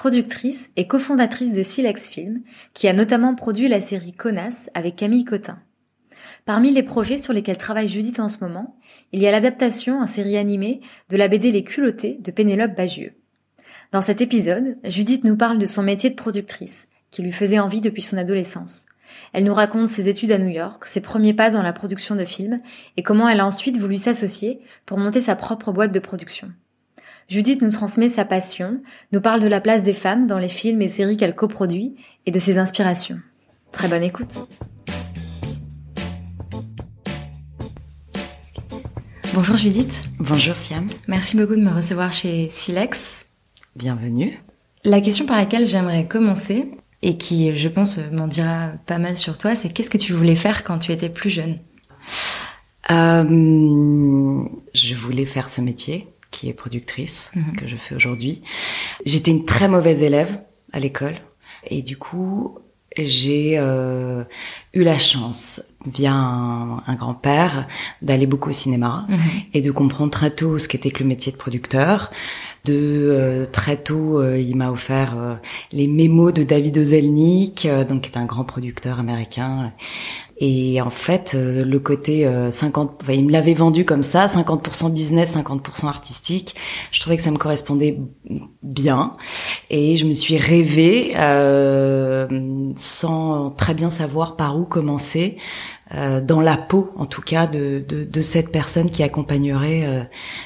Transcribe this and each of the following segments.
productrice et cofondatrice de Silex Film, qui a notamment produit la série Connasse avec Camille Cotin. Parmi les projets sur lesquels travaille Judith en ce moment, il y a l'adaptation en série animée de la BD Les culottés de Pénélope Bagieux. Dans cet épisode, Judith nous parle de son métier de productrice, qui lui faisait envie depuis son adolescence. Elle nous raconte ses études à New York, ses premiers pas dans la production de films, et comment elle a ensuite voulu s'associer pour monter sa propre boîte de production. Judith nous transmet sa passion, nous parle de la place des femmes dans les films et séries qu'elle coproduit et de ses inspirations. Très bonne écoute. Bonjour Judith. Bonjour Siam. Merci beaucoup de me recevoir chez Silex. Bienvenue. La question par laquelle j'aimerais commencer, et qui, je pense, m'en dira pas mal sur toi, c'est qu'est-ce que tu voulais faire quand tu étais plus jeune? Euh, Je voulais faire ce métier qui est productrice, mhm. que je fais aujourd'hui. J'étais une très mauvaise élève à l'école et du coup j'ai euh, eu la chance via un, grand-père d'aller beaucoup au cinéma mhm. et de comprendre très tôt ce qu'était que le métier de producteur. De euh, très tôt, euh, il m'a offert les mémos de David Ozelnik, donc qui est un grand producteur américain et en fait, euh, le côté 50, euh, il me l'avait vendu comme ça, 50% business, 50% artistique. Je trouvais que ça me correspondait bien, et je me suis rêvée euh, sans très bien savoir par où commencer. Euh, dans la peau, en tout cas, de, de, de cette personne qui accompagnerait euh,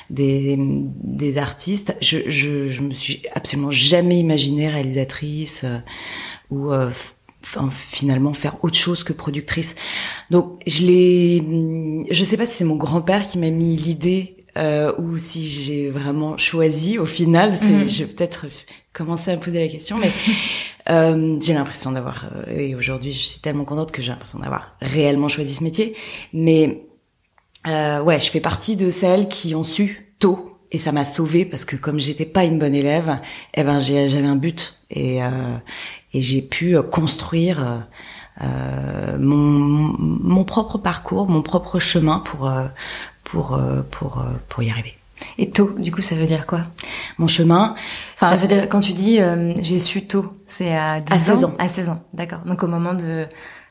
des, des artistes. Je, je, je me suis absolument jamais imaginée réalisatrice ou finalement faire autre chose que productrice. Donc je l'ai, je sais pas si c'est mon grand-père qui m'a mis l'idée euh, ou si j'ai vraiment choisi au final. C'est, mhm. je vais peut-être commencer à me poser la question, mais euh, j'ai l'impression d'avoir euh, et aujourd'hui je suis tellement contente que j'ai l'impression d'avoir réellement choisi ce métier. Mais euh, ouais, je fais partie de celles qui ont su tôt et ça m'a sauvée parce que comme j'étais pas une bonne élève, eh ben j'avais un but et euh, et j'ai pu euh, construire euh, euh, mon, mon propre parcours, mon propre chemin pour pour pour pour y arriver. Et tôt, du coup, ça veut dire quoi? Mon chemin. Enfin, ça veut dire quand tu dis j'ai su tôt, c'est à 10 à 16 ans. À 16 ans, d'accord. Donc au moment de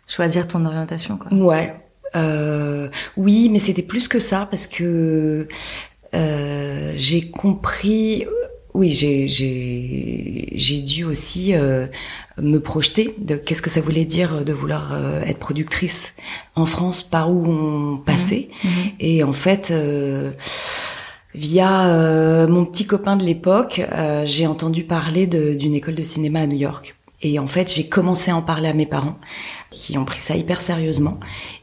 choisir ton orientation, quoi. Ouais. Euh, oui, mais c'était plus que ça parce que euh, j'ai compris oui, j'ai j'ai dû aussi euh, me projeter de qu'est-ce que ça voulait dire de vouloir euh, être productrice en France, par où on passait. Mmh. Mmh. Et en fait, euh, via euh, mon petit copain de l'époque, j'ai entendu parler d'une école de cinéma à New York. Et en fait, j'ai commencé à en parler à mes parents, qui ont pris ça hyper sérieusement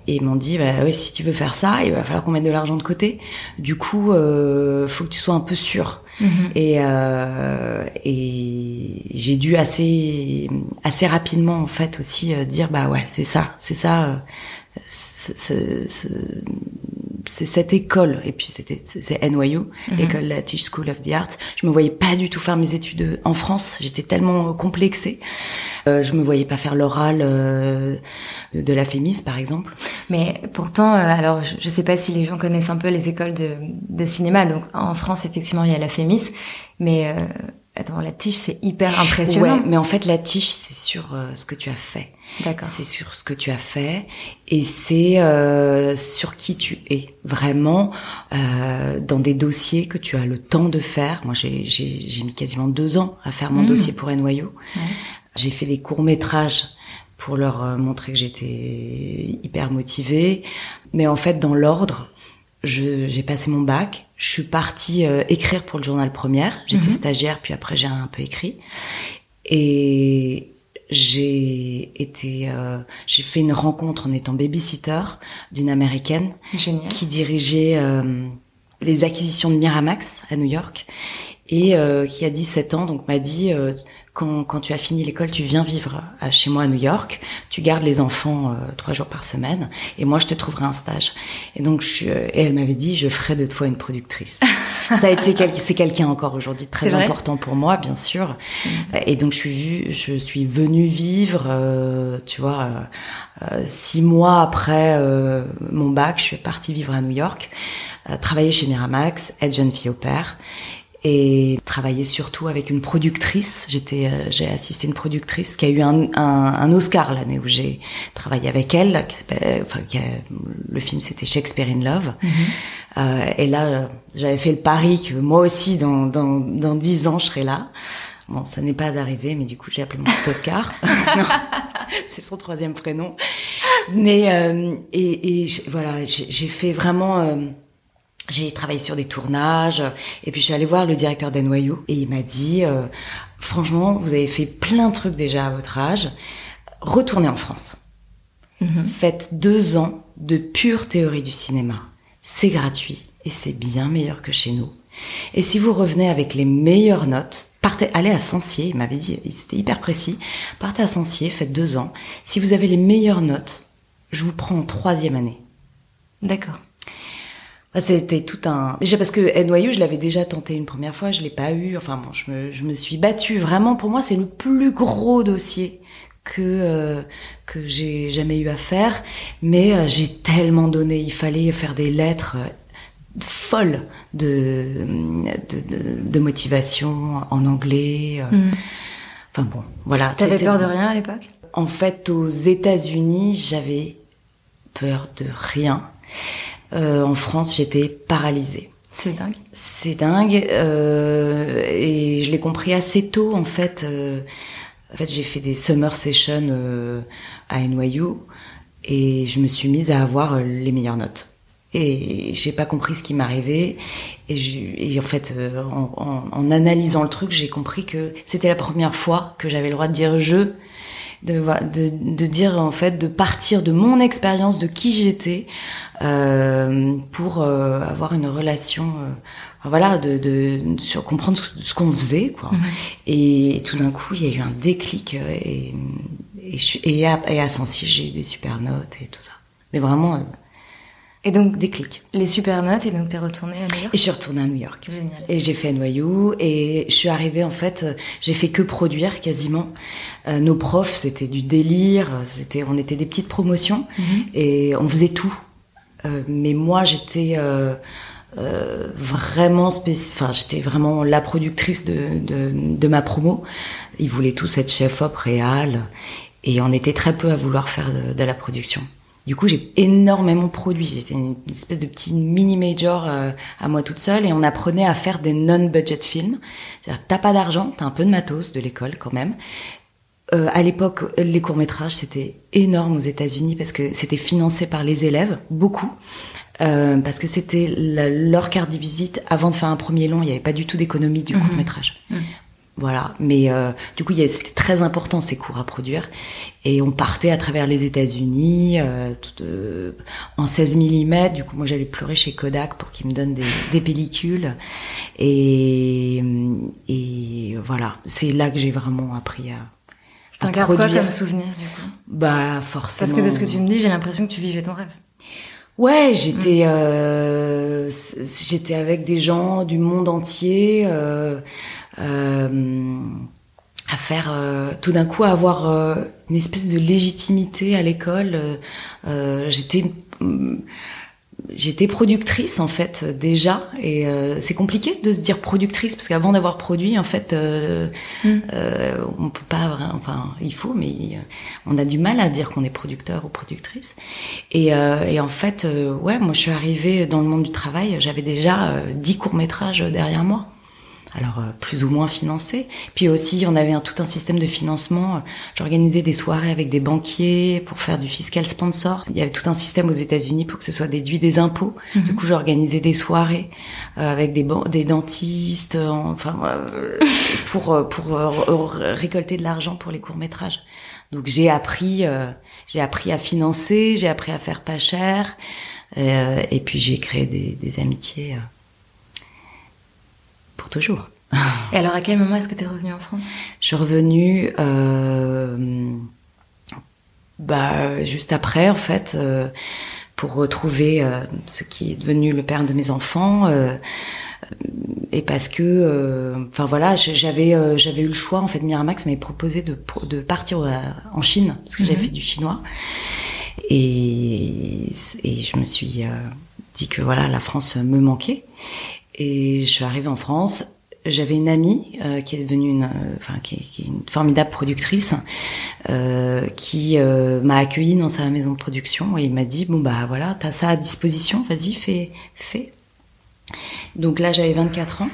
et m'ont dit bah oui, si tu veux faire ça, il va falloir qu'on mette de l'argent de côté. Du coup, euh, faut que tu sois un peu sûr. Mhm. Et, euh, et j'ai dû assez assez rapidement en fait aussi euh, dire bah ouais c'est ça c'est ça euh, c'est cette école et puis c'était c'est NYU mhm. l'école la Tisch School of the Arts. Je me voyais pas du tout faire mes études en France. J'étais tellement complexée. Euh, je me voyais pas faire l'oral euh, de, de, la Fémis par exemple. Mais pourtant euh, alors je, je sais pas si les gens connaissent un peu les écoles de, de cinéma. Donc en France effectivement il y a la Fémis. Mais euh, Attends, la tige, c'est hyper impressionnant. Ouais, mais en fait, la tige, c'est sur euh, ce que tu as fait. D'accord. C'est sur ce que tu as fait et c'est euh, sur qui tu es. Vraiment, euh, dans des dossiers que tu as le temps de faire. Moi, j'ai, j'ai, j'ai mis quasiment deux ans à faire mon mmh. dossier pour. Ouais. J'ai fait des courts-métrages pour leur euh, montrer que j'étais hyper motivée. Mais en fait, dans l'ordre, j'ai passé mon bac, je suis partie euh, écrire pour le journal Première. J'étais mhm. stagiaire, puis après j'ai un peu écrit. Et j'ai été, euh, j'ai fait une rencontre en étant babysitter d'une américaine qui dirigeait euh, les acquisitions de Miramax à New York et qui a 17 ans, donc m'a dit quand, quand tu as fini l'école, tu viens vivre à, chez moi à New York, tu gardes les enfants euh, trois jours par semaine, et moi je te trouverai un stage. Et donc, je, et elle m'avait dit, je ferai de toi une productrice. Ça a été c'est quelqu'un encore aujourd'hui très important pour moi, bien sûr. Et donc, je suis vue, je suis venue vivre, euh, tu vois, euh, six mois après mon bac, je suis partie vivre à New York, travailler chez Miramax, être jeune fille au père et travailler surtout avec une productrice. J'étais, euh, j'ai assisté une productrice qui a eu un, un, un Oscar l'année où j'ai travaillé avec elle. Qui enfin, qui le film c'était Shakespeare in Love. Mm-hmm. euh, et là, j'avais fait le pari que moi aussi, dans dans dans dix ans, je serai là. Bon, ça n'est pas arrivé, mais du coup, j'ai appelé mon petit Oscar. c'est son troisième prénom. Mais euh, et, et voilà, j'ai fait vraiment euh, j'ai travaillé sur des tournages et puis je suis allée voir le directeur d'NYU et il m'a dit euh, franchement vous avez fait plein de trucs déjà à votre âge retournez en France. Mhm. faites deux ans de pure théorie du cinéma. C'est gratuit et c'est bien meilleur que chez nous. Et si vous revenez avec les meilleures notes partez allez à Sancier il m'avait dit c'était hyper précis partez à Sancier faites deux ans. Si vous avez les meilleures notes je vous prends en troisième année. D'accord c'était tout un. Parce que NYU, je l'avais déjà tenté une première fois, je l'ai pas eu. Enfin bon, je me, je me suis battue. Vraiment, pour moi, c'est le plus gros dossier que euh, que j'ai jamais eu à faire. Mais euh, j'ai tellement donné. Il fallait faire des lettres euh, folles de de, de, motivation en anglais. Mm. Enfin bon, voilà. T'avais peur de rien à l'époque? En fait, aux États-Unis, j'avais peur de rien. Euh, en France, j'étais paralysée. C'est dingue. C'est dingue. Euh, et je l'ai compris assez tôt, en fait. Euh, en fait, j'ai fait des summer sessions euh, à NYU et je me suis mise à avoir les meilleures notes. Et j'ai pas compris ce qui m'arrivait. Et, et, en fait, en, en, en, analysant le truc, j'ai compris que c'était la première fois que j'avais le droit de dire je de, de, de, dire en fait de partir de mon expérience de qui j'étais euh, pour euh, avoir une relation euh, voilà de, de sur comprendre ce, qu'on faisait quoi mhm. et, tout d'un coup il y a eu un déclic euh, et et, et à, et à j'ai eu des super notes et tout ça mais vraiment et donc, déclic. Les super notes, et donc t'es retournée à New York? Et je suis retournée à New York. Génial. Et j'ai fait NYU, et je suis arrivée, en fait, euh, j'ai fait que produire quasiment. Euh, nos profs, c'était du délire, c'était, on était des petites promotions, mhm. et on faisait tout. Euh, mais moi, j'étais euh, vraiment enfin, j'étais vraiment la productrice de, de, de, ma promo. Ils voulaient tous être chef-op, réal, et on était très peu à vouloir faire de, de la production. Du coup, j'ai énormément produit. J'étais une espèce de petit mini major euh, à moi toute seule et on apprenait à faire des non-budget films. C'est-à-dire, t'as pas d'argent, t'as un peu de matos de l'école quand même. Euh, à l'époque, les courts métrages c'était énorme aux États-Unis parce que c'était financé par les élèves, beaucoup. Euh, parce que c'était leur carte de visite avant de faire un premier long. Il n'y avait pas du tout d'économie du mhm. court métrage. Mhm. Voilà, mais euh, du coup, c'était très important ces cours à produire. Et on partait à travers les États-Unis euh, euh, en 16 mm. Du coup, moi, j'allais pleurer chez Kodak pour qu'ils me donnent des, des pellicules. Et, et voilà, c'est là que j'ai vraiment appris à. T'en gardes quoi comme souvenir du coup? Bah forcément. Parce que de ce que tu me dis, j'ai l'impression que tu vivais ton rêve. Ouais, j'étais mm. j'étais avec des gens du monde entier. Euh, à faire euh, tout d'un coup avoir euh, une espèce de légitimité à l'école. j'étais j'étais productrice en fait déjà et c'est compliqué de se dire productrice parce qu'avant d'avoir produit en fait mm. on peut pas enfin il faut mais on a du mal à dire qu'on est producteur ou productrice et, et en fait ouais moi je suis arrivée dans le monde du travail j'avais déjà dix courts métrages derrière moi alors euh, plus ou moins financé. Puis aussi, on avait un, tout un système de financement. J'organisais des soirées avec des banquiers pour faire du fiscal sponsor. Il y avait tout un système aux États-Unis pour que ce soit déduit des impôts. Mhm. Du coup, j'organisais des soirées euh, avec des, des dentistes, euh, enfin pour pour récolter de l'argent pour les courts métrages. Donc j'ai appris j'ai appris à financer, j'ai appris à faire pas cher, et puis j'ai créé des, des amitiés pour toujours. Et alors, à quel moment est-ce que tu es revenue en France? Je suis revenue euh, bah, juste après, en fait, euh, pour retrouver euh, ce qui est devenu le père de mes enfants. Et parce que, enfin voilà, j'avais j'avais eu le choix. En fait, Miramax m'avait proposé de, de partir en Chine parce que j'avais mhm. fait du chinois. Et, et je me suis dit que voilà, la France me manquait. Et je suis arrivée en France j'avais une amie euh, qui est devenue une, euh, enfin qui, qui, est une formidable productrice, euh, qui euh, m'a accueillie dans sa maison de production et il m'a dit bon bah voilà t'as ça à disposition, vas-y fais fais. Donc là j'avais 24 ans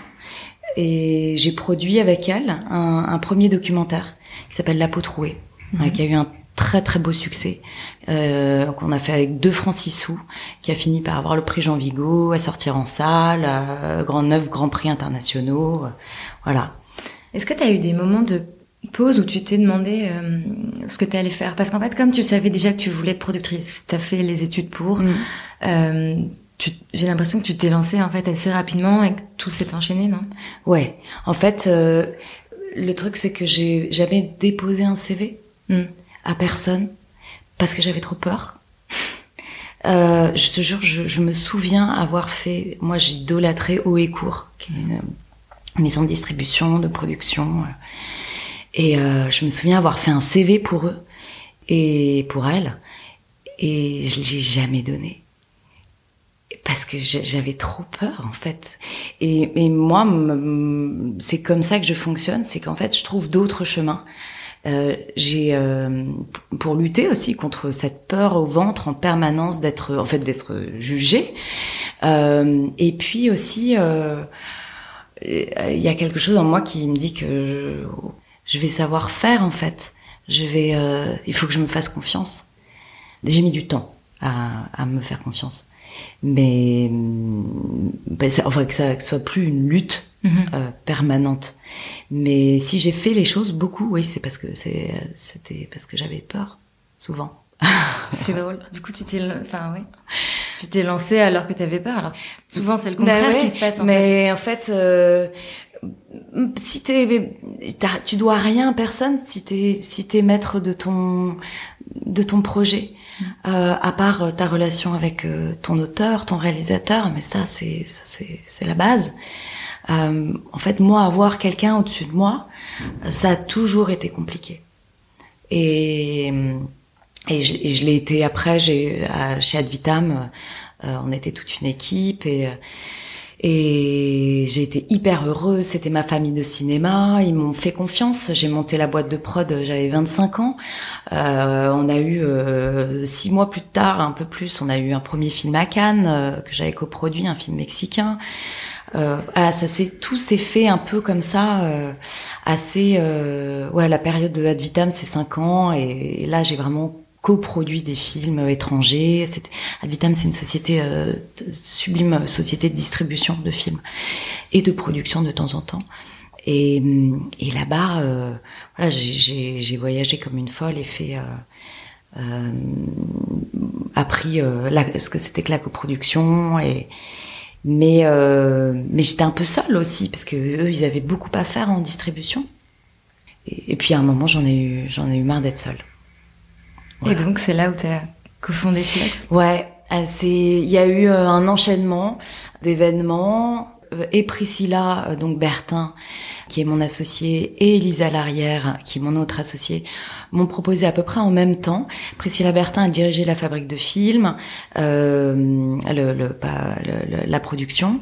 et j'ai produit avec elle un, un premier documentaire qui s'appelle La peau trouée, mhm. qui a eu un très très beau succès euh, qu'on a fait avec deux sous, qui a fini par avoir le prix Jean Vigo, à sortir en salle, euh, grand neuf, grand prix internationaux, euh, voilà. Est-ce que tu as eu des moments de pause où tu t'es demandé euh, ce que tu allais faire? Parce qu'en fait, comme tu savais déjà que tu voulais être productrice, tu as fait les études pour, mm. euh, j'ai l'impression que tu t'es lancée en fait assez rapidement et que tout s'est enchaîné, non? Ouais. En fait, le truc c'est que j'ai jamais déposé un CV. Mm à personne parce que j'avais trop peur. Euh, je te jure, je, me souviens avoir fait, moi j'idolâtrais Haut et Court, qui est une maison de distribution, de production. Euh, et euh, je me souviens avoir fait un CV pour eux et pour elles, et je l'ai jamais donné parce que j'avais trop peur en fait. Et, et moi, c'est comme ça que je fonctionne, c'est qu'en fait, je trouve d'autres chemins. Euh, j'ai euh, pour lutter aussi contre cette peur au ventre en permanence d'être en fait d'être jugée. Euh, et puis aussi il y a quelque chose en moi qui me dit que je, vais savoir faire en fait. Je vais il faut que je me fasse confiance. J'ai mis du temps à me faire confiance mais ben, enfin que ça, que soit plus une lutte mhm. euh, permanente. Mais si j'ai fait les choses beaucoup, oui, c'est parce que c'est c'était parce que j'avais peur souvent. c'est drôle. Du coup, tu t'es, enfin oui, tu t'es lancé alors que tu avais peur. Alors souvent, c'est le contraire bah qui se passe. En mais en fait, euh, si t'es, tu dois rien à personne si t'es si t'es maître de ton de ton projet. Euh, à part euh, ta relation avec euh, ton auteur, ton réalisateur, mais ça c'est c'est la base. Euh, en fait, moi, avoir quelqu'un au-dessus de moi, ça a toujours été compliqué. Et et je, je l'ai été après. J'ai chez Advitam, on était toute une équipe et et j'ai été hyper heureuse, c'était ma famille de cinéma, ils m'ont fait confiance, j'ai monté la boîte de prod, j'avais 25 ans. Euh, on a eu, euh, six mois plus tard, un peu plus, on a eu un premier film à Cannes, euh, que j'avais coproduit, un film mexicain. Euh, ah, ça s'est tout s'est fait un peu comme ça, euh, assez. ouais, la période de Ad Vitam, c'est cinq ans, et là j'ai vraiment coproduit des films étrangers. C'était Advitam, c'est une société euh, sublime société de distribution de films et de production de temps en temps. Et, et là-bas, euh, voilà, j'ai voyagé comme une folle et fait euh, euh appris ce que c'était que la coproduction et mais mais j'étais un peu seule aussi parce que eux ils avaient beaucoup à faire en distribution et, et puis à un moment j'en ai eu j'en ai eu marre d'être seule et donc, c'est là où tu as cofondé Silex Ouais, euh, c'est il y a eu euh, un enchaînement d'événements euh, et Priscilla donc Bertin qui est mon associée et Elisa Larrière qui est mon autre associée m'ont proposé à peu près en même temps. Priscilla Bertin a dirigé la fabrique de films, euh, le, le, pas, le, la production.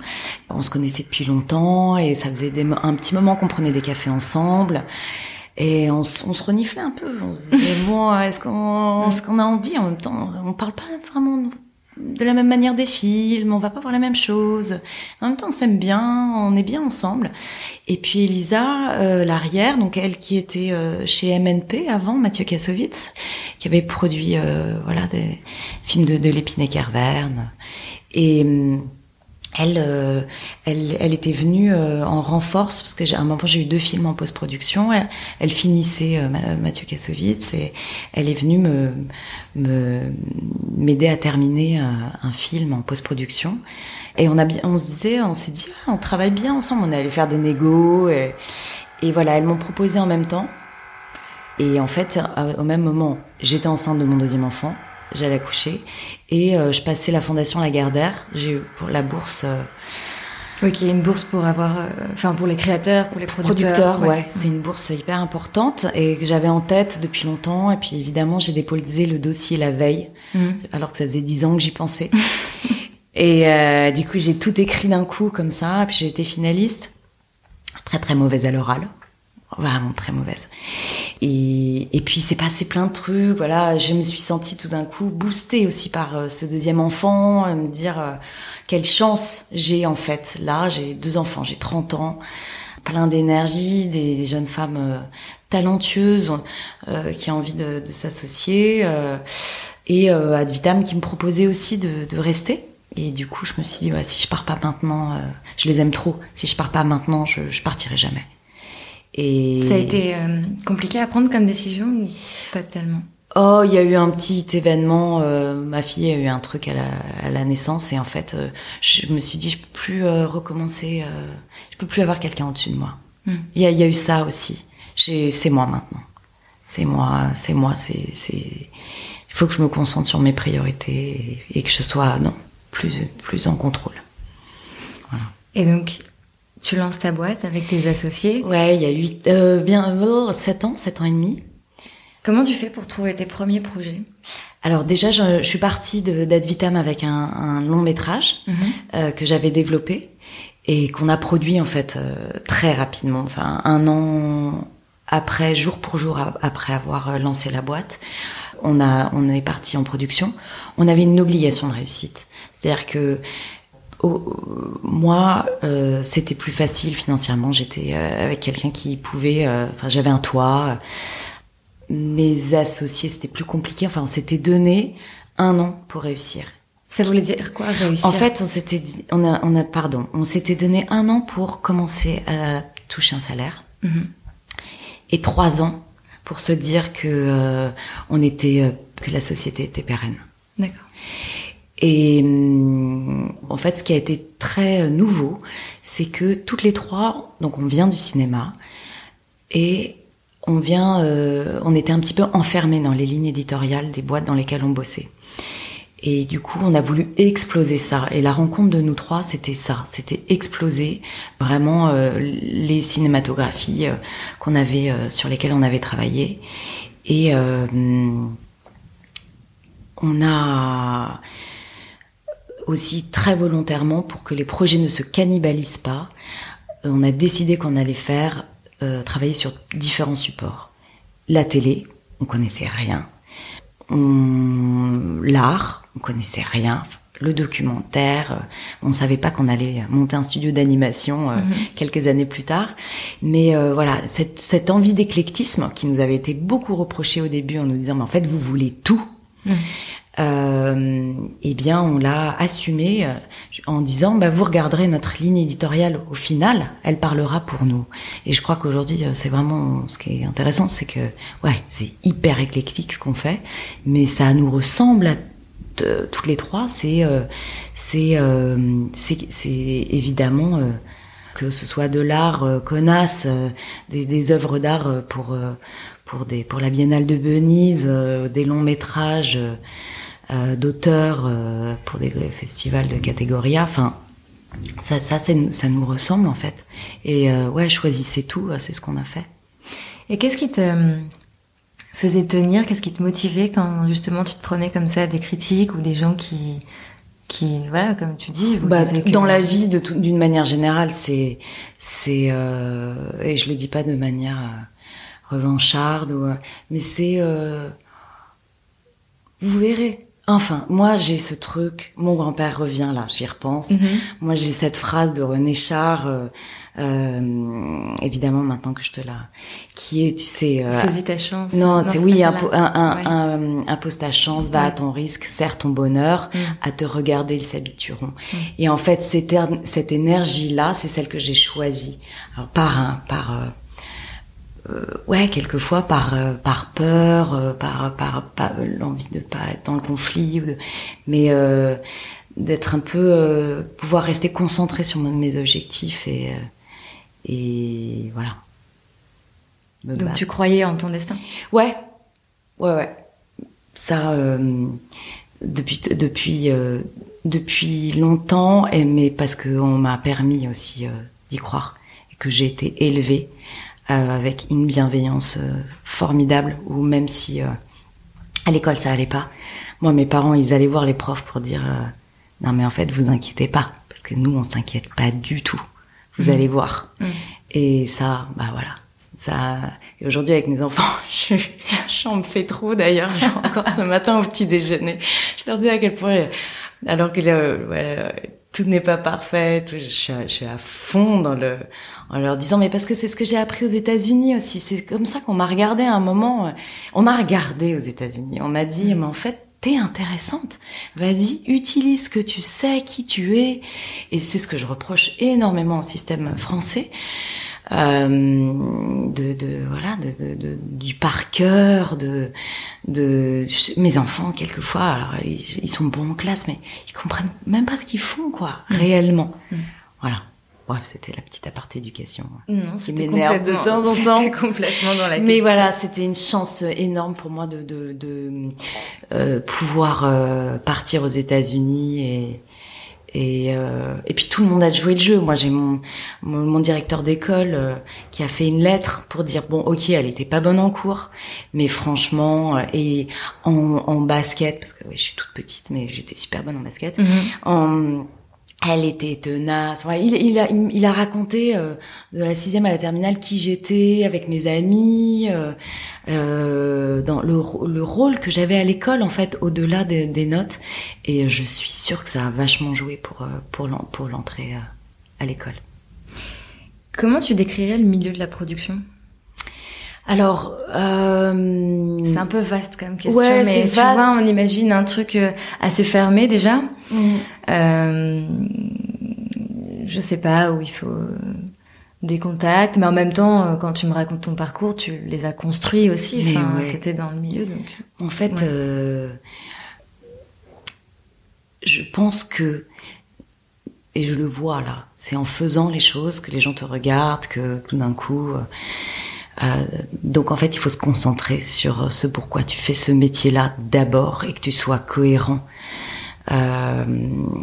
On se connaissait depuis longtemps et ça faisait des, un petit moment qu'on prenait des cafés ensemble. Et on, on, se reniflait un peu. On se disait, bon, est-ce qu'on est qu'on a envie en même temps? On parle pas vraiment de la même manière des films, on va pas voir la même chose. En même temps, on s'aime bien, on est bien ensemble. Et puis Elisa, euh, l'arrière, donc elle qui était euh, chez MNP avant, Mathieu Kassovitz, qui avait produit euh, voilà des films de, de Lépine et Kerverne. Et elle, euh, elle, elle était venue euh, en renforce parce que à un moment j'ai eu deux films en post-production. Elle, finissait euh, Mathieu Kassovitz et elle est venue me m'aider à terminer un film en post-production. Et on a on se disait, on s'est dit, ah, on travaille bien ensemble. On est allé faire des négos et, et voilà, elles m'ont proposé en même temps. Et en fait, au même moment, j'étais enceinte de mon deuxième enfant j'allais accoucher et euh, je passais la fondation Lagardère. J'ai eu pour la bourse. Euh, oui, qui est une bourse pour avoir, euh, enfin pour les créateurs, pour les producteurs. ouais. C'est une bourse hyper importante et que j'avais en tête depuis longtemps. Et puis évidemment, j'ai déposé le dossier la veille, mmh. alors que ça faisait dix ans que j'y pensais. et du coup, j'ai tout écrit d'un coup comme ça. Et puis j'ai été finaliste, très très mauvaise à l'oral vraiment très mauvaise. Et, et puis c'est passé plein de trucs, voilà, je me suis sentie tout d'un coup boostée aussi par euh, ce deuxième enfant, me dire euh, quelle chance j'ai en fait. Là, j'ai deux enfants, j'ai 30 ans, plein d'énergie, des, jeunes femmes euh, talentueuses qui ont envie de, s'associer, et Ad Vitam qui me proposait aussi de, rester. Et du coup, je me suis dit, si je pars pas maintenant, je les aime trop. Si je pars pas maintenant, je partirai jamais. Et ça a été euh, compliqué à prendre comme décision ou pas tellement? Oh, il y a eu un petit événement. Euh, ma fille a eu un truc à la, à la naissance et en fait, euh, je me suis dit, je peux plus recommencer. je peux plus avoir quelqu'un au-dessus de moi. Hmm. Il y, a, y, a, eu ça aussi. C'est moi maintenant. C'est moi. C'est moi. C'est. Il faut que je me concentre sur mes priorités et, et, que je sois non plus plus en contrôle. Voilà. Et donc, tu lances ta boîte avec tes associés Ouais, il y a 8, euh, bien, 7 ans, 7 ans et demi. Comment tu fais pour trouver tes premiers projets? Alors déjà, je, suis partie d'Advitam avec un, un, long métrage mhm. euh, que j'avais développé et qu'on a produit en fait euh, très rapidement, enfin un an après, jour pour jour après avoir euh, lancé la boîte. On a, on est parti en production. On avait une obligation de réussite, c'est-à-dire que moi, euh, c'était plus facile financièrement. J'étais euh, avec quelqu'un qui pouvait. Euh, enfin, j'avais un toit. Mes associés, c'était plus compliqué. Enfin, on s'était donné un an pour réussir. Ça voulait dire quoi réussir? En fait, on s'était, on a, on a, pardon, on s'était donné un an pour commencer à toucher un salaire mhm. et trois ans pour se dire que on était, que la société était pérenne. D'accord. Et hum, en fait, ce qui a été très euh, nouveau, c'est que toutes les trois, donc on vient du cinéma et on vient, euh, on était un petit peu enfermés dans les lignes éditoriales des boîtes dans lesquelles on bossait. Et du coup, on a voulu exploser ça. Et la rencontre de nous trois, c'était ça. C'était exploser vraiment euh, les cinématographies qu'on avait, sur lesquelles on avait travaillé. Et hum, on a aussi très volontairement pour que les projets ne se cannibalisent pas. Euh, on a décidé qu'on allait faire euh, travailler sur différents supports. La télé, on connaissait rien. L'art, on connaissait rien. Le documentaire, euh, on savait pas qu'on allait monter un studio d'animation mhm. quelques années plus tard. Mais voilà, cette, cette envie d'éclectisme qui nous avait été beaucoup reprochée au début en nous disant mais en fait vous voulez tout. Mhm euh, eh bien, on l'a assumé euh, en disant, bah, vous regarderez notre ligne éditoriale au final, elle parlera pour nous. Et je crois qu'aujourd'hui, euh, c'est vraiment ce qui est intéressant, c'est que, ouais, c'est hyper éclectique ce qu'on fait, mais ça nous ressemble à toutes les trois. C'est, euh, c'est, c'est, évidemment que ce soit de l'art connasse, des, des œuvres d'art pour pour des pour la Biennale de Venise, des longs métrages. Euh, d'auteurs euh, pour des festivals de catégorie A. Enfin, ça, ça, ça nous ressemble en fait. Et euh, ouais, choisissez tout, c'est ce qu'on a fait. Et qu'est-ce qui te faisait tenir Qu'est-ce qui te motivait quand justement tu te prenais comme ça des critiques ou des gens qui qui voilà comme tu dis vous bah, dans la vie de d'une manière générale c'est c'est euh, et je le dis pas de manière revancharde ou mais c'est vous verrez Enfin, moi j'ai ce truc, mon grand-père revient là, j'y repense. Mhm. Moi j'ai cette phrase de René Char, euh, euh, évidemment maintenant que je te la, qui est, tu sais, euh, Saisis ta chance. non, c'est oui, un, un, Ouais. un- impose ta chance, va à Ouais. ton risque, serre ton bonheur, Mm. à te regarder, ils s'habitueront. Mm. Et en fait, cette, er- cette énergie-là, c'est celle que j'ai choisie. Alors, par un, par, euh, euh, ouais, quelquefois par, euh, par peur, euh, par, par, par l'envie de pas être dans le conflit, ou de- mais euh, d'être un peu, euh, pouvoir rester concentré sur mes objectifs et, euh, et voilà. Me Donc battre. tu croyais en ton destin? Ouais, ouais, ouais. Ça, euh, depuis, depuis, euh, depuis longtemps, et, mais parce qu'on m'a permis aussi euh, d'y croire et que j'ai été élevée euh, avec une bienveillance euh, formidable. Ou même si euh, à l'école ça allait pas, moi mes parents ils allaient voir les profs pour dire euh, non mais en fait vous inquiétez pas parce que nous on s'inquiète pas du tout. Vous Mhm. allez voir. Mhm. Et ça, bah voilà. Ça, et aujourd'hui avec mes enfants, je, j'en me fais trop d'ailleurs. Encore ce matin au petit déjeuner, je leur dis à quel point, alors que euh, euh, tout n'est pas parfait, je, je suis à fond dans le, en leur disant mais parce que c'est ce que j'ai appris aux États-Unis aussi. C'est comme ça qu'on m'a regardé à un moment. euh, On m'a regardé aux États-Unis. On m'a dit mais en fait t'es intéressante. Vas-y, utilise ce que tu sais, qui tu es. Et c'est ce que je reproche énormément au système français. Euh, de, de voilà de, de, du par cœur de de mes enfants quelquefois alors ils, ils sont bons en classe mais ils comprennent même pas ce qu'ils font quoi réellement Mm. voilà bref c'était la petite aparté éducation Non, c'était m'énerve de complètement, temps en temps. complètement dans la mais question. voilà, c'était une chance énorme pour moi de, de, de euh, pouvoir euh, partir aux États-Unis et et, euh, et puis tout le monde a joué le jeu. Moi, j'ai mon, mon mon directeur d'école euh, qui a fait une lettre pour dire bon, ok, elle était pas bonne en cours, mais franchement, euh, et en, en basket parce que ouais, je suis toute petite, mais j'étais super bonne en basket. Mhm. En- elle était tenace. Il, a, raconté euh, de la sixième à la terminale qui j'étais avec mes amis, euh, euh, dans le, rô- le rôle que j'avais à l'école en fait au-delà des, des notes. Et je suis sûre que ça a vachement joué pour euh, pour l'entrée euh, à l'école. Comment tu décrirais le milieu de la production? Alors, euh, C'est un peu vaste comme question, Ouais, mais tu vaste. vois, on imagine un truc euh, assez fermé déjà. Mm. Euh, je sais pas où il faut des contacts, mais en même temps, euh, quand tu me racontes ton parcours, tu les as construits aussi. Mais Enfin, ouais. t'étais dans le milieu, donc. En fait, Ouais. euh, je pense que, et je le vois là, c'est en faisant les choses que les gens te regardent, que tout d'un coup. euh, donc en fait, il faut se concentrer sur ce pourquoi tu fais ce métier-là d'abord et que tu sois cohérent euh,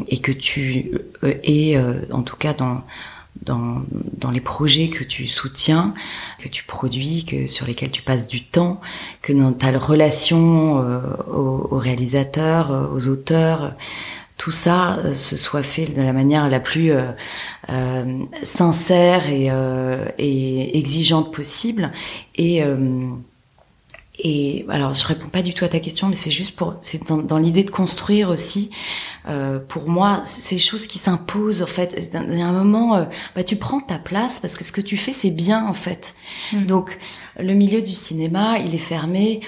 et que tu euh, euh, en tout cas dans dans, dans les projets que tu soutiens, que tu produis, que sur lesquels tu passes du temps, que dans ta relation euh, aux, aux réalisateurs, euh, aux auteurs, euh, tout ça euh, se soit fait de la manière la plus euh, euh, sincère et, euh, et exigeante possible. Et euh, et alors, je réponds pas du tout à ta question, mais c'est juste pour, c'est dans, dans l'idée de construire aussi. Euh, pour moi, c'est ces choses qui s'imposent en fait. Il y a un moment, euh, bah, tu prends ta place parce que ce que tu fais, c'est bien en fait. Mm. Donc, le milieu du cinéma, il est fermé.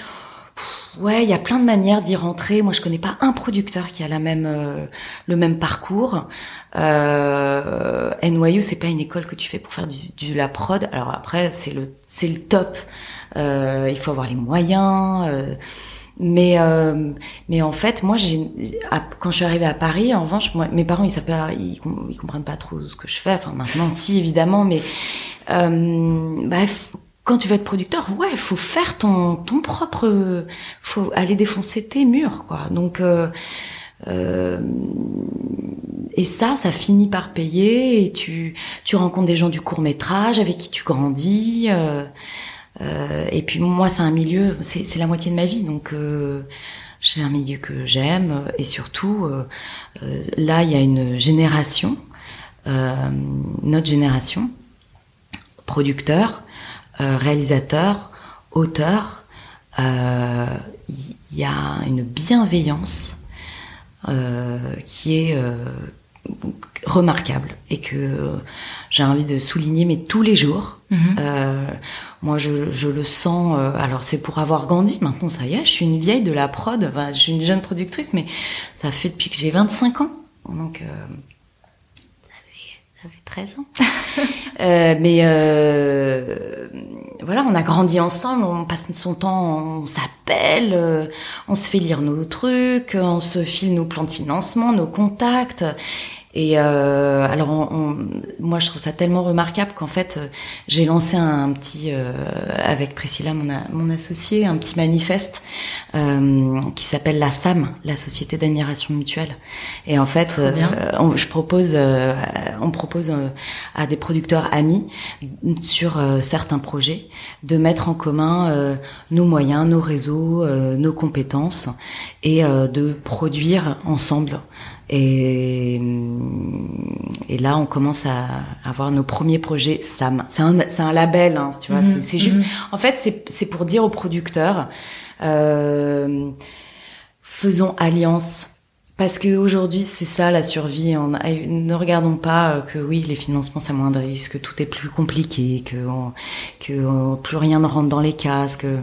Ouais, il y a plein de manières d'y rentrer. Moi, je connais pas un producteur qui a la même euh, le même parcours. Euh, NYU, c'est pas une école que tu fais pour faire du, du la prod. Alors après, c'est le c'est le top. Euh, il faut avoir les moyens. euh, mais euh, mais en fait, moi, j'ai quand je suis arrivée à Paris, en revanche, moi, mes parents, ils savent ils, com- ils comprennent pas trop ce que je fais. Enfin, maintenant, si évidemment, mais euh, bah, f- quand tu veux être producteur, ouais, faut faire ton ton propre, faut aller défoncer tes murs, quoi. Donc euh, euh, et ça, ça finit par payer et tu tu rencontres des gens du court métrage avec qui tu grandis. euh, euh, et puis moi, c'est un milieu, c'est la moitié de ma vie, donc euh, c'est un milieu que j'aime et surtout euh, euh, là, il y a une génération, euh, notre génération, producteurs, euh, réalisateurs, auteurs. euh, Il y a une bienveillance qui est remarquable et que j'ai envie de souligner mais tous les jours. Mhm. Euh, moi, je, je, le sens. Euh, alors, c'est pour avoir grandi. Maintenant, ça y est, je suis une vieille de la prod. Enfin, je suis une jeune productrice, mais ça fait depuis que j'ai 25 ans. Donc, euh, ça, fait, ça fait 13 ans. euh, mais euh, voilà, on a grandi ensemble. On passe son temps, on s'appelle, euh, on se fait lire nos trucs, on se file nos plans de financement, nos contacts. Et euh, alors, on, moi, je trouve ça tellement remarquable qu'en fait, euh, j'ai lancé un, petit euh, avec Priscilla, mon, mon associé, un petit manifeste euh, qui s'appelle la SAM, la Société d'admiration mutuelle. Et en fait, euh, on, je propose, on propose à des producteurs amis sur certains projets de mettre en commun nos moyens, nos réseaux, nos compétences et de produire ensemble et, et là, on commence à avoir nos premiers projets SAM. C'est un, c'est un label, hein, tu vois. Mhm. c'est, juste, mhm. en fait, c'est, c'est pour dire aux producteurs, euh, faisons alliance. Parce qu'aujourd'hui, c'est ça la survie. On ne regardons pas que oui, les financements s'amoindrissent, que tout est plus compliqué, que, que plus rien ne rentre dans les cases, que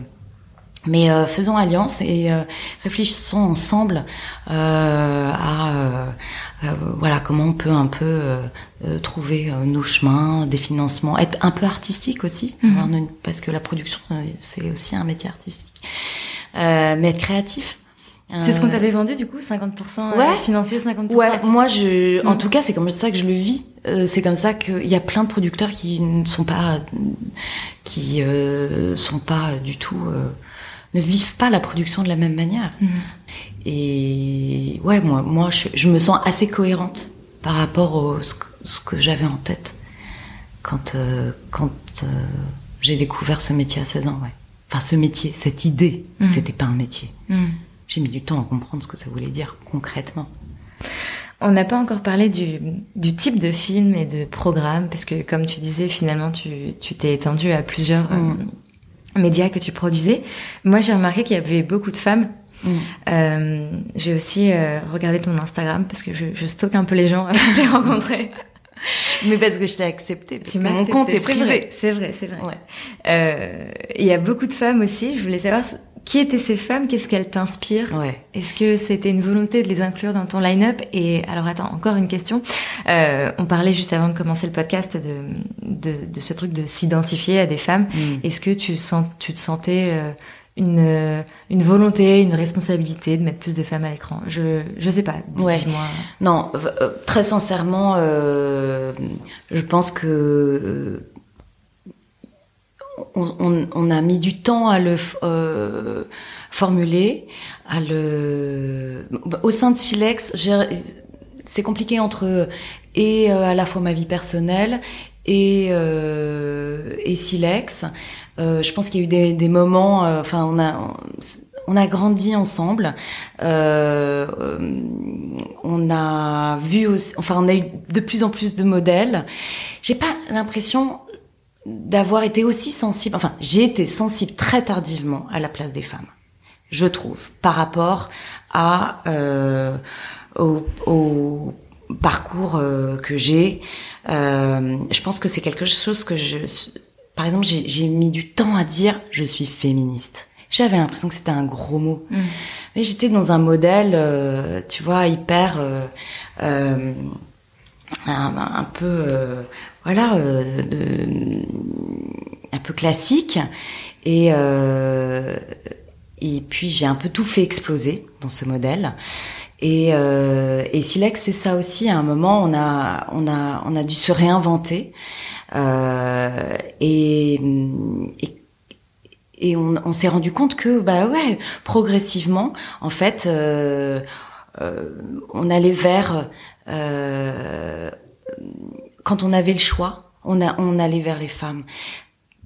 mais euh, faisons alliance et euh, réfléchissons ensemble euh, à euh, voilà comment on peut un peu trouver nos chemins, des financements, être un peu artistique aussi, mhm. parce que la production c'est aussi un métier artistique, mais être créatif. C'est ce qu'on t'avait vendu du coup, 50% ouais. financier, 50% Ouais, moi je, en mhm. tout cas c'est comme ça que je le vis. c'est comme ça qu'il y a plein de producteurs qui ne sont pas, qui sont pas du tout ne vivent pas la production de la même manière. Mhm. Et ouais, moi, moi je, me sens assez cohérente par rapport au ce que, j'avais en tête quand, euh, quand euh, j'ai découvert ce métier à 16 ans. Ouais. Enfin, ce métier, cette idée, mhm. c'était pas un métier. Mhm. J'ai mis du temps à comprendre ce que ça voulait dire concrètement. On n'a pas encore parlé du, du, type de film et de programme, parce que comme tu disais, finalement, tu t'es étendu à plusieurs euh, médias que tu produisais. Moi, j'ai remarqué qu'il y avait beaucoup de femmes. Mm. Euh, j'ai aussi euh, regardé ton Instagram parce que je, je stocke un peu les gens avant de les rencontrer. Mais parce que je t'ai accepté. Parce tu que mon compte est privé. C'est vrai, c'est vrai. Ouais. Euh, il y a beaucoup de femmes aussi. Je voulais savoir qui étaient ces femmes? Qu'est-ce qu'elles t'inspirent? Ouais. Est-ce que c'était une volonté de les inclure dans ton line-up? Et alors attends, encore une question. Euh, on parlait juste avant de commencer le podcast de, de, de ce truc de s'identifier à des femmes. Mm. Est-ce que tu, sens, tu te sentais euh, une, une volonté, une responsabilité de mettre plus de femmes à l'écran? Je je sais pas. Dis-moi. Non, euh, très sincèrement, euh, je pense que on, on, a mis du temps à le euh, formuler, à le. Au sein de Silex, c'est compliqué entre et euh, à la fois ma vie personnelle et euh, et Silex. Euh, je pense qu'il y a eu des, des moments. Euh, enfin, on a. On a grandi ensemble. Euh, on a vu, aussi, enfin, on a eu de plus en plus de modèles. J'ai pas l'impression d'avoir été aussi sensible, enfin j'ai été sensible très tardivement à la place des femmes, je trouve, par rapport à euh, au, au, parcours euh, que j'ai. Euh, je pense que c'est quelque chose que je, par exemple, j'ai mis du temps à dire je suis féministe. J'avais l'impression que c'était un gros mot, mm. mais j'étais dans un modèle, euh, tu vois, hyper euh, un, un, peu voilà, euh, de, un peu classique. Et, euh, et puis j'ai un peu tout fait exploser dans ce modèle. Et, euh, et Silex, c'est ça aussi. À un moment, on a, on a, on a dû se réinventer. Euh, et, et, on, on s'est rendu compte que, bah ouais, progressivement, en fait, euh, euh, on allait vers euh, quand on avait le choix, on, a, on allait vers les femmes.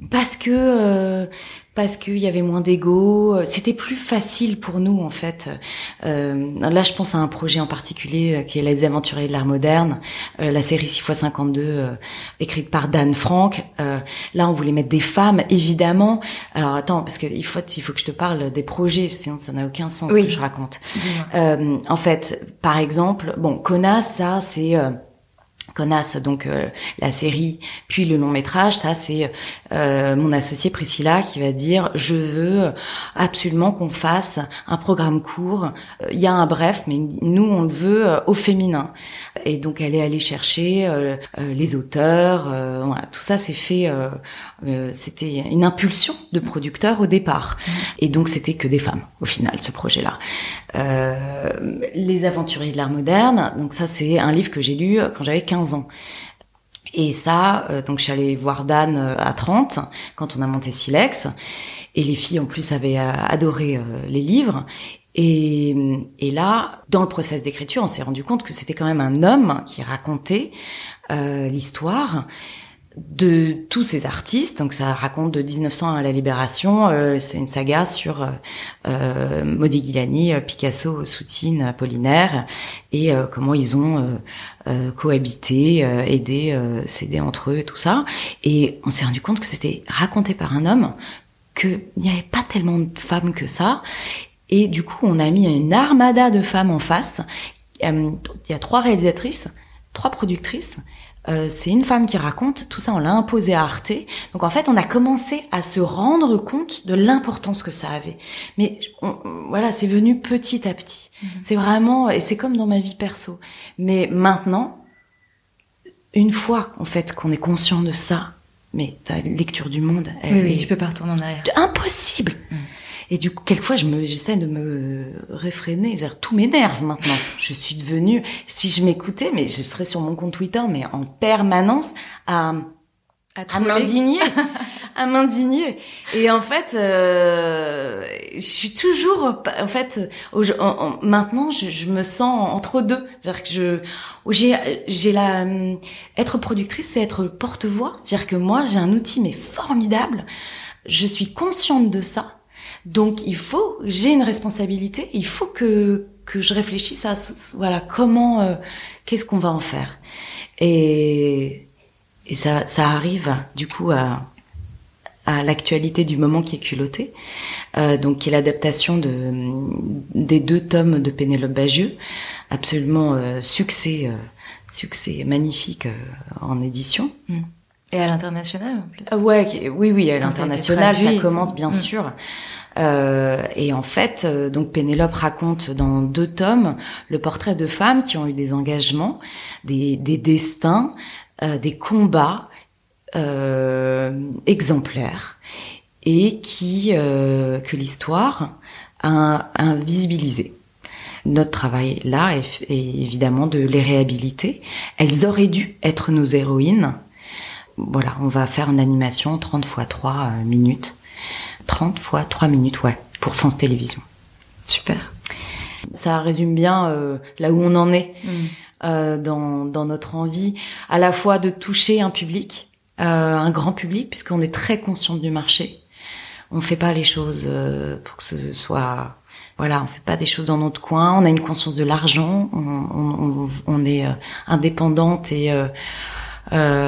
parce que parce qu'il y avait moins d'ego. C'était plus facile pour nous en fait. Euh, là, je pense à un projet en particulier euh, qui est Les Aventuriers de l'art moderne, euh, la série 6 x 52 écrite par Dan Frank. Euh, là, on voulait mettre des femmes, évidemment. Alors attends, parce qu'il faut il faut que je te parle des projets, sinon ça n'a aucun sens que je raconte. en fait, par exemple, bon, Conas, ça c'est Connasse, donc euh, la série, puis le long métrage, ça c'est euh, mon associé Priscilla qui va dire je veux absolument qu'on fasse un programme court. Il y a un bref, mais nous on le veut euh, au féminin. Et donc elle est allée chercher les auteurs. voilà, tout ça c'est fait. c'était une impulsion de producteur au départ. Et donc c'était que des femmes au final ce projet-là. les aventuriers de l'art moderne. Donc ça c'est un livre que j'ai lu quand j'avais 15 ans. Et ça, euh, donc je suis allée voir Dan euh, à 30 quand on a monté Silex. Et les filles en plus avaient euh, adoré les livres. Et, et, là, dans le process d'écriture, on s'est rendu compte que c'était quand même un homme qui racontait l'histoire de tous ces artistes. Donc ça raconte de 1900 à la Libération. Euh, c'est une saga sur euh, euh euh, Picasso, Soutine, Apollinaire et comment ils ont cohabité, aidé, s'aider entre eux et tout ça. Et on s'est rendu compte que c'était raconté par un homme, qu'il n'y avait pas tellement de femmes que ça. Et du coup, on a mis une armada de femmes en face. Il y a trois réalisatrices, trois productrices euh, c'est une femme qui raconte, tout ça on l'a imposé à Arte. Donc en fait on a commencé à se rendre compte de l'importance que ça avait. Mais voilà, c'est venu petit à petit. Mhm. C'est vraiment, et c'est comme dans ma vie perso. Mais maintenant, une fois en fait qu'on est conscient de ça, mais ta lecture du monde, elle oui, oui, tu peux pas retourner en arrière. Impossible. Mhm. Et du coup, quelquefois, je me, j'essaie de me réfréner. cest tout m'énerve maintenant. Je suis devenue, si je m'écoutais, mais je serais sur mon compte Twitter, mais en permanence à, à, m'indigner, à m'indigner. Et en fait, euh, je suis toujours, en fait, maintenant, je, je, me sens entre deux. C'est-à-dire que je, j'ai, j'ai la, être productrice, c'est être porte-voix. C'est-à-dire que moi, j'ai un outil mais formidable. Je suis consciente de ça donc il faut, j'ai une responsabilité, il faut que que je réfléchisse à voilà comment, euh, qu'est-ce qu'on va en faire. Et et ça ça arrive du coup à à l'actualité du moment qui est culotté, euh, donc qui est l'adaptation de des deux tomes de Pénélope Bagieux, absolument euh, succès euh, succès magnifique en édition. Mm. Et à l'international en plus. ouais, oui, oui, à l'international, ça, commence bien mm. sûr. Euh, et en fait, euh, donc Pénélope raconte dans deux tomes le portrait de femmes qui ont eu des engagements, des, des destins, euh, des combats exemplaires et qui que l'histoire a, a visibilisé. Notre travail là est, évidemment de les réhabiliter. Elles auraient dû être nos héroïnes. Voilà, on va faire une animation 30 fois 3 minutes 30 fois 3 minutes, ouais, pour France Télévisions. Super. Ça résume bien euh, là où on en est mm. euh, dans, dans notre envie, à la fois de toucher un public, euh, un grand public, puisqu'on est très conscient du marché. On fait pas les choses euh, pour que ce soit voilà, on fait pas des choses dans notre coin. On a une conscience de l'argent. On, on, on, est euh, indépendante et euh,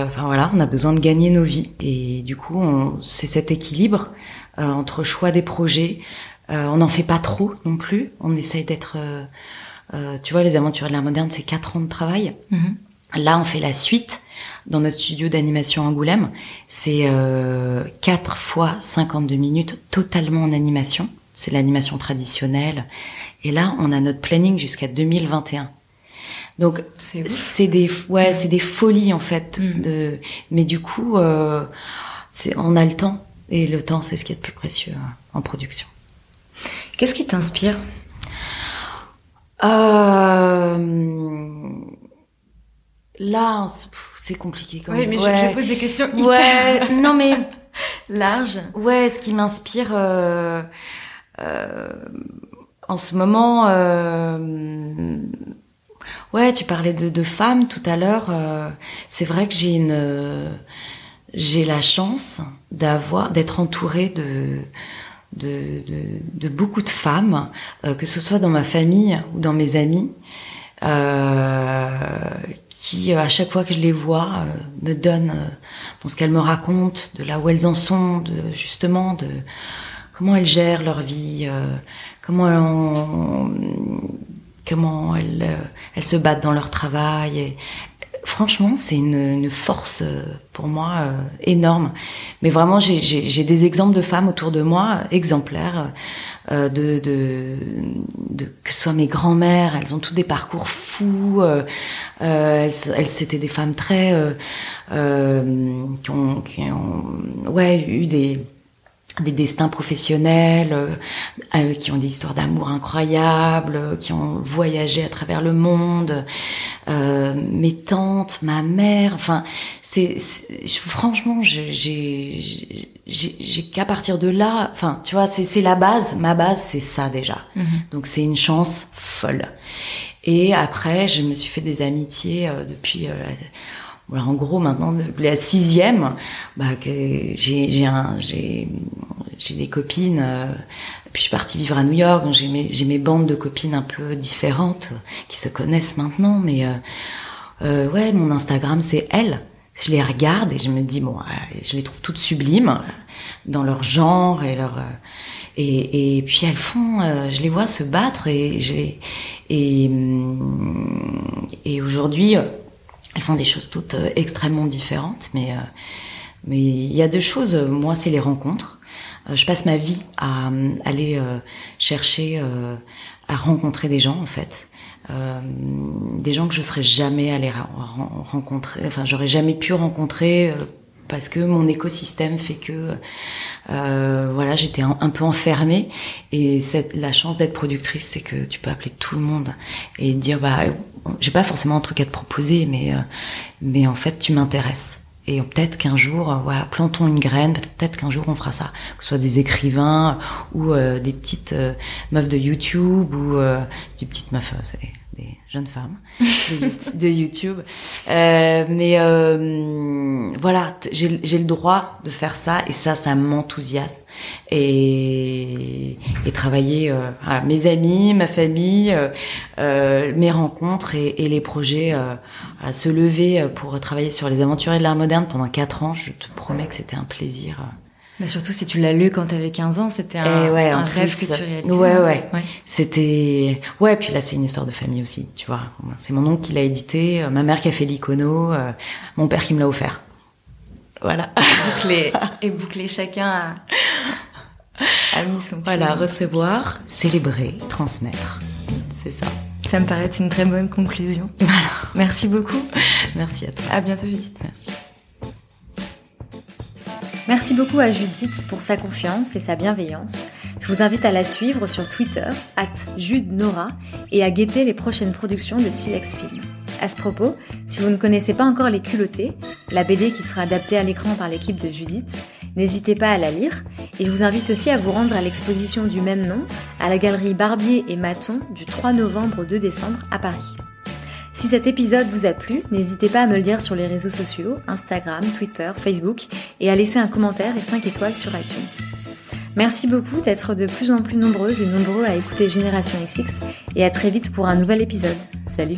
enfin voilà, on a besoin de gagner nos vies. Et du coup, c'est cet équilibre euh, entre choix des projets. Euh, on n'en fait pas trop non plus. On essaye d'être... Euh, tu vois, les aventures de l'art moderne, c'est quatre ans de travail. Mhm. Là, on fait la suite dans notre studio d'animation Angoulême. C'est euh, 4 fois 52 minutes totalement en animation. C'est l'animation traditionnelle. Et là, on a notre planning jusqu'à 2021. Donc c'est des ouais, c'est des folies en fait mhm. de mais du coup euh, c'est on a le temps et le temps, c'est ce qui est le plus précieux hein, en production. Qu'est-ce qui t'inspire? Euh... Là, c'est compliqué quand même. Oui, mais je, pose des questions hyper... Ouais, non mais... Large. Ouais, ce qui m'inspire euh, euh, en ce moment... Euh, ouais, tu parlais de, de femmes tout à l'heure. Euh, c'est vrai que j'ai une j'ai la chance d'avoir d'être entourée de de, de, de, beaucoup de femmes, euh, que ce soit dans ma famille ou dans mes amis, euh, qui à chaque fois que je les vois euh, me donnent dans ce qu'elles me racontent, de là où elles en sont, de justement de comment elles gèrent leur vie, comment elles, comment elles, elles se battent dans leur travail. Et, franchement, c'est une, force euh, pour moi euh, énorme. Mais vraiment, j'ai des exemples de femmes autour de moi, exemplaires, euh, de, que ce soit mes grands-mères, elles ont tous des parcours fous. elles, c'était des femmes très qui ont, qui ont, ouais, eu des des destins professionnels, euh, euh, qui ont des histoires d'amour incroyables, euh, qui ont voyagé à travers le monde, euh, mes tantes, ma mère, enfin, c'est franchement, j'ai j'ai qu'à partir de là, enfin, tu vois, c'est la base, ma base, c'est ça déjà. Mhm. Donc c'est une chance folle. Et après, je me suis fait des amitiés depuis en gros, maintenant, la sixième, bah, j'ai j'ai des copines. Euh, puis je suis partie vivre à New York, donc j'ai mes, mes bandes de copines un peu différentes qui se connaissent maintenant. Mais euh, euh, ouais, mon Instagram c'est elle. Je les regarde et je me dis bon, je les trouve toutes sublimes dans leur genre et leur et, et puis elles font, je les vois se battre et j'ai et et aujourd'hui elles font des choses toutes euh, extrêmement différentes, mais euh, mais il y a deux choses. Moi, c'est les rencontres. Euh, je passe ma vie à aller chercher à rencontrer des gens en fait. Des gens que je serais jamais allé rencontrer, enfin j'aurais jamais pu rencontrer parce que mon écosystème fait que euh, voilà j'étais un, peu enfermée et la chance d'être productrice c'est que tu peux appeler tout le monde et dire bah j'ai pas forcément un truc à te proposer mais euh, mais en fait tu m'intéresses et peut-être qu'un jour, euh, voilà, plantons une graine, peut-être qu'un jour on fera ça. Que ce soit des écrivains ou des petites meufs de YouTube ou des petites meufs, des jeunes femmes de YouTube. Euh, mais euh, voilà, j'ai le droit de faire ça et ça, ça m'enthousiasme. Et, et travailler, euh, mes amis, ma famille, mes rencontres et, et les projets, à se lever pour travailler sur les aventuriers de l'art moderne pendant quatre ans, je te promets que c'était un plaisir. Mais surtout si tu l'as lu quand tu avais 15 ans, c'était un, ouais, un rêve que tu réalisais. Ouais, ouais. ouais. C'était... Ouais, puis là, c'est une histoire de famille aussi, tu vois. C'est mon oncle qui l'a édité, euh, ma mère qui a fait l'icono, euh, mon père qui me l'a offert. Voilà. Bouclé. Et bouclé chacun a, a mis son pied. Voilà, recevoir, célébrer, transmettre. C'est ça. Ça me paraît une très bonne conclusion. Voilà. Merci beaucoup. Merci à toi. À bientôt, Judith. Merci. Merci beaucoup à Judith pour sa confiance et sa bienveillance. Je vous invite à la suivre sur Twitter, at Nora, et à guetter les prochaines productions de Silex Film. À ce propos, si vous ne connaissez pas encore Les Culottés, la BD qui sera adaptée à l'écran par l'équipe de Judith, n'hésitez pas à la lire, et je vous invite aussi à vous rendre à l'exposition du même nom, à la galerie Barbier et Maton du 3 novembre au 2 décembre à Paris. Si cet épisode vous a plu, n'hésitez pas à me le dire sur les réseaux sociaux, Instagram, Twitter, Facebook, et à laisser un commentaire et 5 étoiles sur iTunes. Merci beaucoup d'être de plus en plus nombreuses et nombreux à écouter Génération XX, et à très vite pour un nouvel épisode. Salut